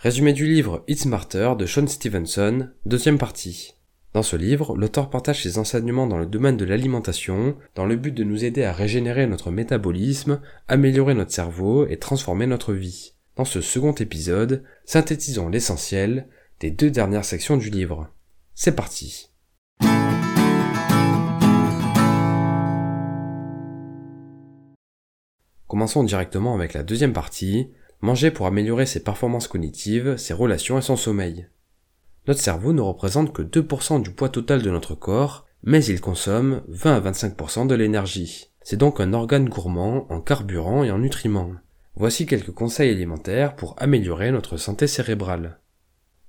Résumé du livre It's Smarter de Sean Stevenson, deuxième partie. Dans ce livre, l'auteur partage ses enseignements dans le domaine de l'alimentation, dans le but de nous aider à régénérer notre métabolisme, améliorer notre cerveau et transformer notre vie. Dans ce second épisode, synthétisons l'essentiel des deux dernières sections du livre. C'est parti. Commençons directement avec la deuxième partie, Manger pour améliorer ses performances cognitives, ses relations et son sommeil. Notre cerveau ne représente que 2% du poids total de notre corps, mais il consomme 20 à 25% de l'énergie. C'est donc un organe gourmand en carburant et en nutriments. Voici quelques conseils alimentaires pour améliorer notre santé cérébrale.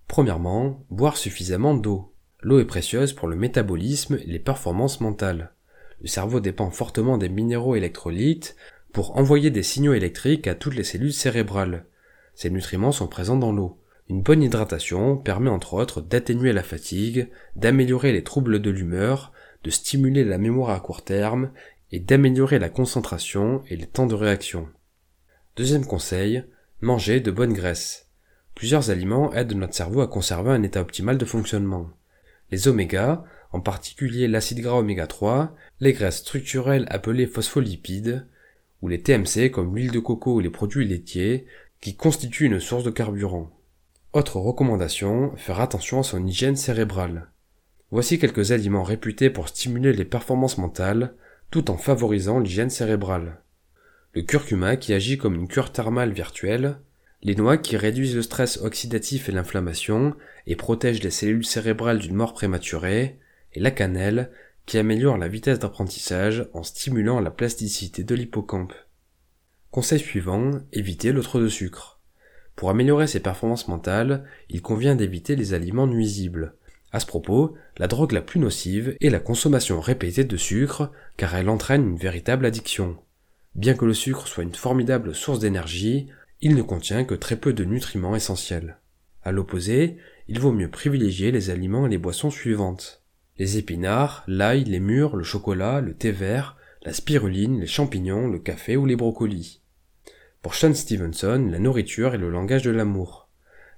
Premièrement, boire suffisamment d'eau. L'eau est précieuse pour le métabolisme et les performances mentales. Le cerveau dépend fortement des minéraux électrolytes, pour envoyer des signaux électriques à toutes les cellules cérébrales. Ces nutriments sont présents dans l'eau. Une bonne hydratation permet entre autres d'atténuer la fatigue, d'améliorer les troubles de l'humeur, de stimuler la mémoire à court terme et d'améliorer la concentration et les temps de réaction. Deuxième conseil, manger de bonnes graisses. Plusieurs aliments aident notre cerveau à conserver un état optimal de fonctionnement. Les oméga, en particulier l'acide gras oméga 3, les graisses structurelles appelées phospholipides, ou les TMC comme l'huile de coco ou les produits laitiers qui constituent une source de carburant. Autre recommandation, faire attention à son hygiène cérébrale. Voici quelques aliments réputés pour stimuler les performances mentales tout en favorisant l'hygiène cérébrale. Le curcuma qui agit comme une cure thermale virtuelle, les noix qui réduisent le stress oxydatif et l'inflammation et protègent les cellules cérébrales d'une mort prématurée, et la cannelle qui améliore la vitesse d'apprentissage en stimulant la plasticité de l'hippocampe. Conseil suivant, éviter le trop de sucre. Pour améliorer ses performances mentales, il convient d'éviter les aliments nuisibles. À ce propos, la drogue la plus nocive est la consommation répétée de sucre, car elle entraîne une véritable addiction. Bien que le sucre soit une formidable source d'énergie, il ne contient que très peu de nutriments essentiels. À l'opposé, il vaut mieux privilégier les aliments et les boissons suivantes les épinards, l'ail, les mûres, le chocolat, le thé vert, la spiruline, les champignons, le café ou les brocolis. Pour Sean Stevenson, la nourriture est le langage de l'amour,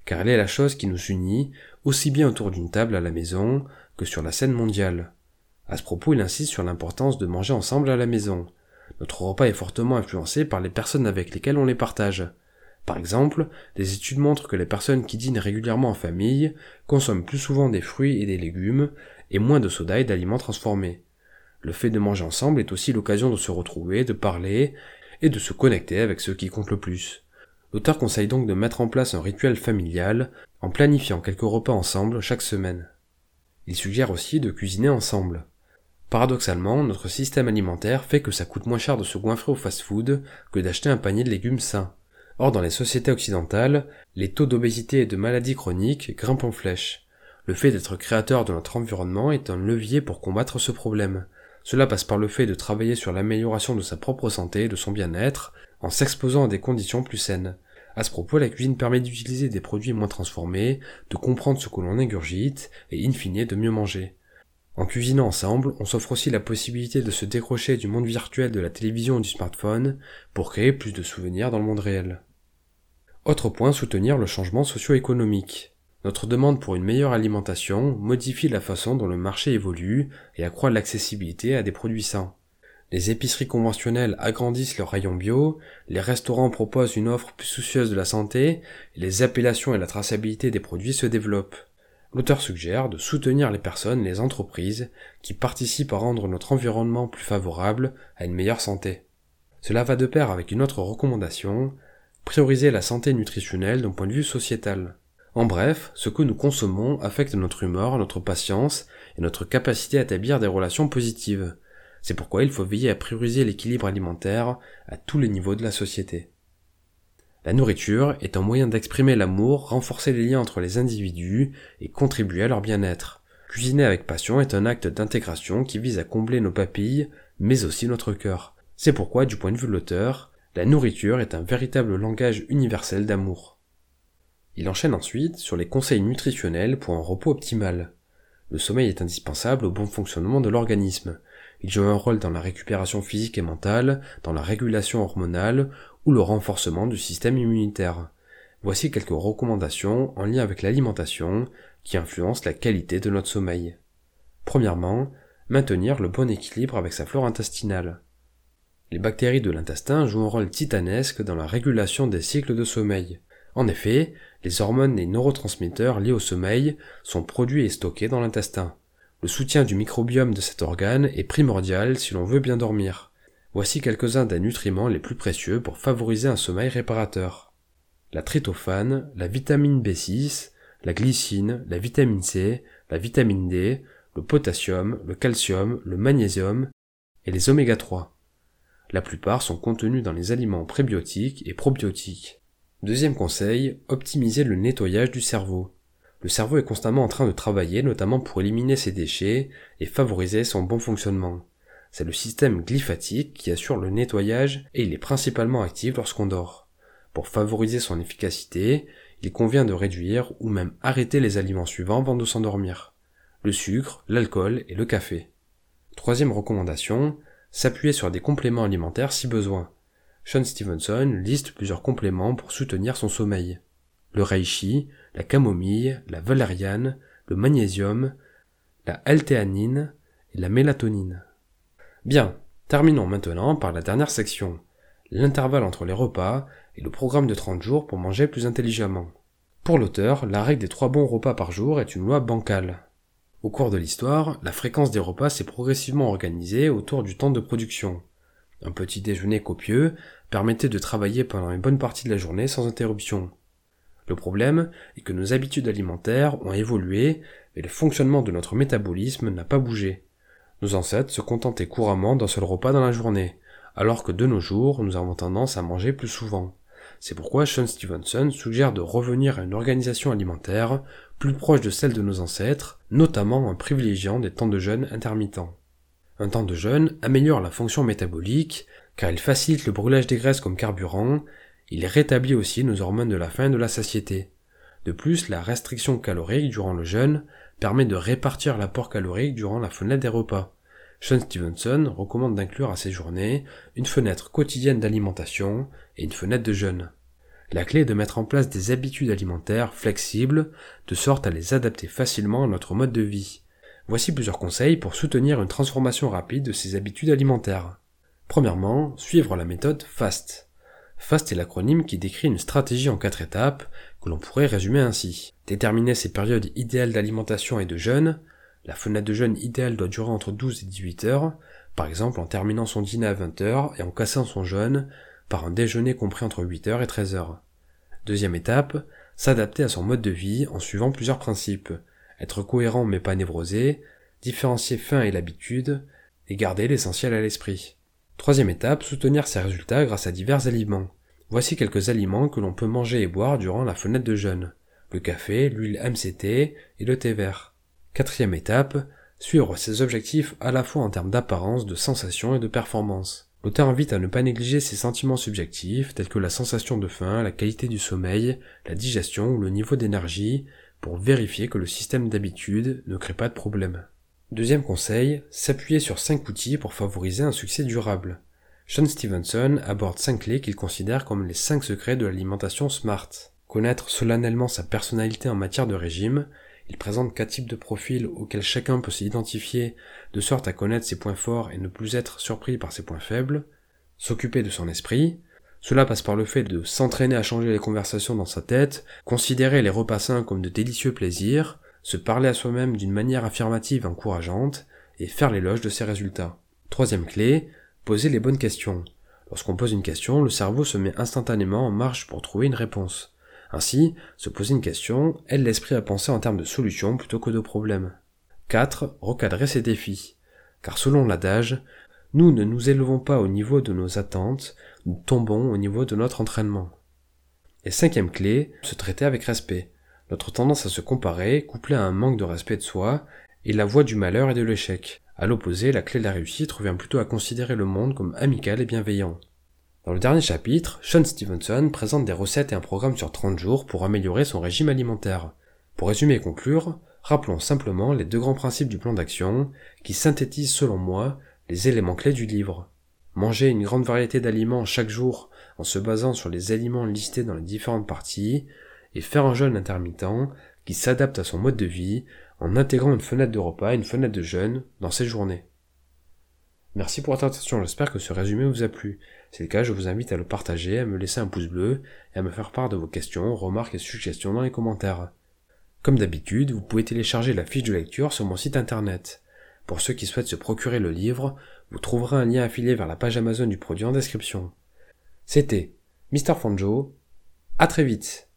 car elle est la chose qui nous unit aussi bien autour d'une table à la maison que sur la scène mondiale. À ce propos, il insiste sur l'importance de manger ensemble à la maison. Notre repas est fortement influencé par les personnes avec lesquelles on les partage. Par exemple, des études montrent que les personnes qui dînent régulièrement en famille consomment plus souvent des fruits et des légumes et moins de soda et d'aliments transformés. Le fait de manger ensemble est aussi l'occasion de se retrouver, de parler et de se connecter avec ceux qui comptent le plus. L'auteur conseille donc de mettre en place un rituel familial en planifiant quelques repas ensemble chaque semaine. Il suggère aussi de cuisiner ensemble. Paradoxalement, notre système alimentaire fait que ça coûte moins cher de se goinfrer au fast-food que d'acheter un panier de légumes sains. Or, dans les sociétés occidentales, les taux d'obésité et de maladies chroniques grimpent en flèche. Le fait d'être créateur de notre environnement est un levier pour combattre ce problème. Cela passe par le fait de travailler sur l'amélioration de sa propre santé et de son bien-être, en s'exposant à des conditions plus saines. À ce propos, la cuisine permet d'utiliser des produits moins transformés, de comprendre ce que l'on ingurgite, et in fine de mieux manger. En cuisinant ensemble, on s'offre aussi la possibilité de se décrocher du monde virtuel de la télévision ou du smartphone pour créer plus de souvenirs dans le monde réel. Autre point, soutenir le changement socio-économique. Notre demande pour une meilleure alimentation modifie la façon dont le marché évolue et accroît l'accessibilité à des produits sains. Les épiceries conventionnelles agrandissent leurs rayons bio, les restaurants proposent une offre plus soucieuse de la santé, les appellations et la traçabilité des produits se développent. L'auteur suggère de soutenir les personnes et les entreprises qui participent à rendre notre environnement plus favorable à une meilleure santé. Cela va de pair avec une autre recommandation, prioriser la santé nutritionnelle d'un point de vue sociétal. En bref, ce que nous consommons affecte notre humeur, notre patience et notre capacité à établir des relations positives. C'est pourquoi il faut veiller à prioriser l'équilibre alimentaire à tous les niveaux de la société. La nourriture est un moyen d'exprimer l'amour, renforcer les liens entre les individus et contribuer à leur bien-être. Cuisiner avec passion est un acte d'intégration qui vise à combler nos papilles, mais aussi notre cœur. C'est pourquoi, du point de vue de l'auteur, la nourriture est un véritable langage universel d'amour. Il enchaîne ensuite sur les conseils nutritionnels pour un repos optimal. Le sommeil est indispensable au bon fonctionnement de l'organisme. Il joue un rôle dans la récupération physique et mentale, dans la régulation hormonale ou le renforcement du système immunitaire. Voici quelques recommandations en lien avec l'alimentation qui influencent la qualité de notre sommeil. Premièrement, maintenir le bon équilibre avec sa flore intestinale. Les bactéries de l'intestin jouent un rôle titanesque dans la régulation des cycles de sommeil. En effet, les hormones et neurotransmetteurs liés au sommeil sont produits et stockés dans l'intestin. Le soutien du microbiome de cet organe est primordial si l'on veut bien dormir. Voici quelques-uns des nutriments les plus précieux pour favoriser un sommeil réparateur la tryptophane, la vitamine B6, la glycine, la vitamine C, la vitamine D, le potassium, le calcium, le magnésium et les oméga 3. La plupart sont contenus dans les aliments prébiotiques et probiotiques. Deuxième conseil, optimiser le nettoyage du cerveau. Le cerveau est constamment en train de travailler notamment pour éliminer ses déchets et favoriser son bon fonctionnement. C'est le système glyphatique qui assure le nettoyage et il est principalement actif lorsqu'on dort. Pour favoriser son efficacité, il convient de réduire ou même arrêter les aliments suivants avant de s'endormir. Le sucre, l'alcool et le café. Troisième recommandation, s'appuyer sur des compléments alimentaires si besoin. Sean Stevenson liste plusieurs compléments pour soutenir son sommeil. Le reishi, la camomille, la valériane, le magnésium, la altéanine et la mélatonine. Bien, terminons maintenant par la dernière section, l'intervalle entre les repas et le programme de 30 jours pour manger plus intelligemment. Pour l'auteur, la règle des trois bons repas par jour est une loi bancale. Au cours de l'histoire, la fréquence des repas s'est progressivement organisée autour du temps de production. Un petit déjeuner copieux permettait de travailler pendant une bonne partie de la journée sans interruption. Le problème est que nos habitudes alimentaires ont évolué, mais le fonctionnement de notre métabolisme n'a pas bougé. Nos ancêtres se contentaient couramment d'un seul repas dans la journée, alors que de nos jours, nous avons tendance à manger plus souvent. C'est pourquoi Sean Stevenson suggère de revenir à une organisation alimentaire plus proche de celle de nos ancêtres, notamment en privilégiant des temps de jeûne intermittents. Un temps de jeûne améliore la fonction métabolique, car il facilite le brûlage des graisses comme carburant, il rétablit aussi nos hormones de la faim et de la satiété. De plus, la restriction calorique durant le jeûne permet de répartir l'apport calorique durant la fenêtre des repas. Sean Stevenson recommande d'inclure à ces journées une fenêtre quotidienne d'alimentation et une fenêtre de jeûne. La clé est de mettre en place des habitudes alimentaires flexibles de sorte à les adapter facilement à notre mode de vie. Voici plusieurs conseils pour soutenir une transformation rapide de ces habitudes alimentaires. Premièrement, suivre la méthode FAST. FAST est l'acronyme qui décrit une stratégie en quatre étapes que l'on pourrait résumer ainsi. Déterminer ses périodes idéales d'alimentation et de jeûne, la fenêtre de jeûne idéale doit durer entre 12 et 18 heures, par exemple en terminant son dîner à 20 heures et en cassant son jeûne par un déjeuner compris entre 8 heures et 13 heures. Deuxième étape, s'adapter à son mode de vie en suivant plusieurs principes. Être cohérent mais pas névrosé, différencier faim et l'habitude, et garder l'essentiel à l'esprit. Troisième étape, soutenir ses résultats grâce à divers aliments. Voici quelques aliments que l'on peut manger et boire durant la fenêtre de jeûne. Le café, l'huile MCT et le thé vert. Quatrième étape, suivre ses objectifs à la fois en termes d'apparence, de sensation et de performance. L'auteur invite à ne pas négliger ses sentiments subjectifs tels que la sensation de faim, la qualité du sommeil, la digestion ou le niveau d'énergie pour vérifier que le système d'habitude ne crée pas de problème. Deuxième conseil, s'appuyer sur cinq outils pour favoriser un succès durable. Sean Stevenson aborde cinq clés qu'il considère comme les cinq secrets de l'alimentation smart. Connaître solennellement sa personnalité en matière de régime, il présente quatre types de profils auxquels chacun peut s'identifier de sorte à connaître ses points forts et ne plus être surpris par ses points faibles, s'occuper de son esprit, cela passe par le fait de s'entraîner à changer les conversations dans sa tête, considérer les repas sains comme de délicieux plaisirs, se parler à soi-même d'une manière affirmative et encourageante, et faire l'éloge de ses résultats. Troisième clé, poser les bonnes questions. Lorsqu'on pose une question, le cerveau se met instantanément en marche pour trouver une réponse. Ainsi, se poser une question aide l'esprit à penser en termes de solutions plutôt que de problèmes. 4. Recadrer ses défis. Car selon l'adage, nous ne nous élevons pas au niveau de nos attentes, nous tombons au niveau de notre entraînement. Et cinquième clé, se traiter avec respect. Notre tendance à se comparer, couplée à un manque de respect de soi, est la voie du malheur et de l'échec. À l'opposé, la clé de la réussite revient plutôt à considérer le monde comme amical et bienveillant. Dans le dernier chapitre, Sean Stevenson présente des recettes et un programme sur 30 jours pour améliorer son régime alimentaire. Pour résumer et conclure, rappelons simplement les deux grands principes du plan d'action qui synthétisent selon moi les éléments clés du livre. Manger une grande variété d'aliments chaque jour en se basant sur les aliments listés dans les différentes parties, et faire un jeûne intermittent qui s'adapte à son mode de vie en intégrant une fenêtre de repas et une fenêtre de jeûne dans ses journées. Merci pour votre attention, j'espère que ce résumé vous a plu. Si c'est le cas, je vous invite à le partager, à me laisser un pouce bleu et à me faire part de vos questions, remarques et suggestions dans les commentaires. Comme d'habitude, vous pouvez télécharger la fiche de lecture sur mon site internet. Pour ceux qui souhaitent se procurer le livre, vous trouverez un lien affilié vers la page Amazon du produit en description. C'était Mr. Fanjo. À très vite.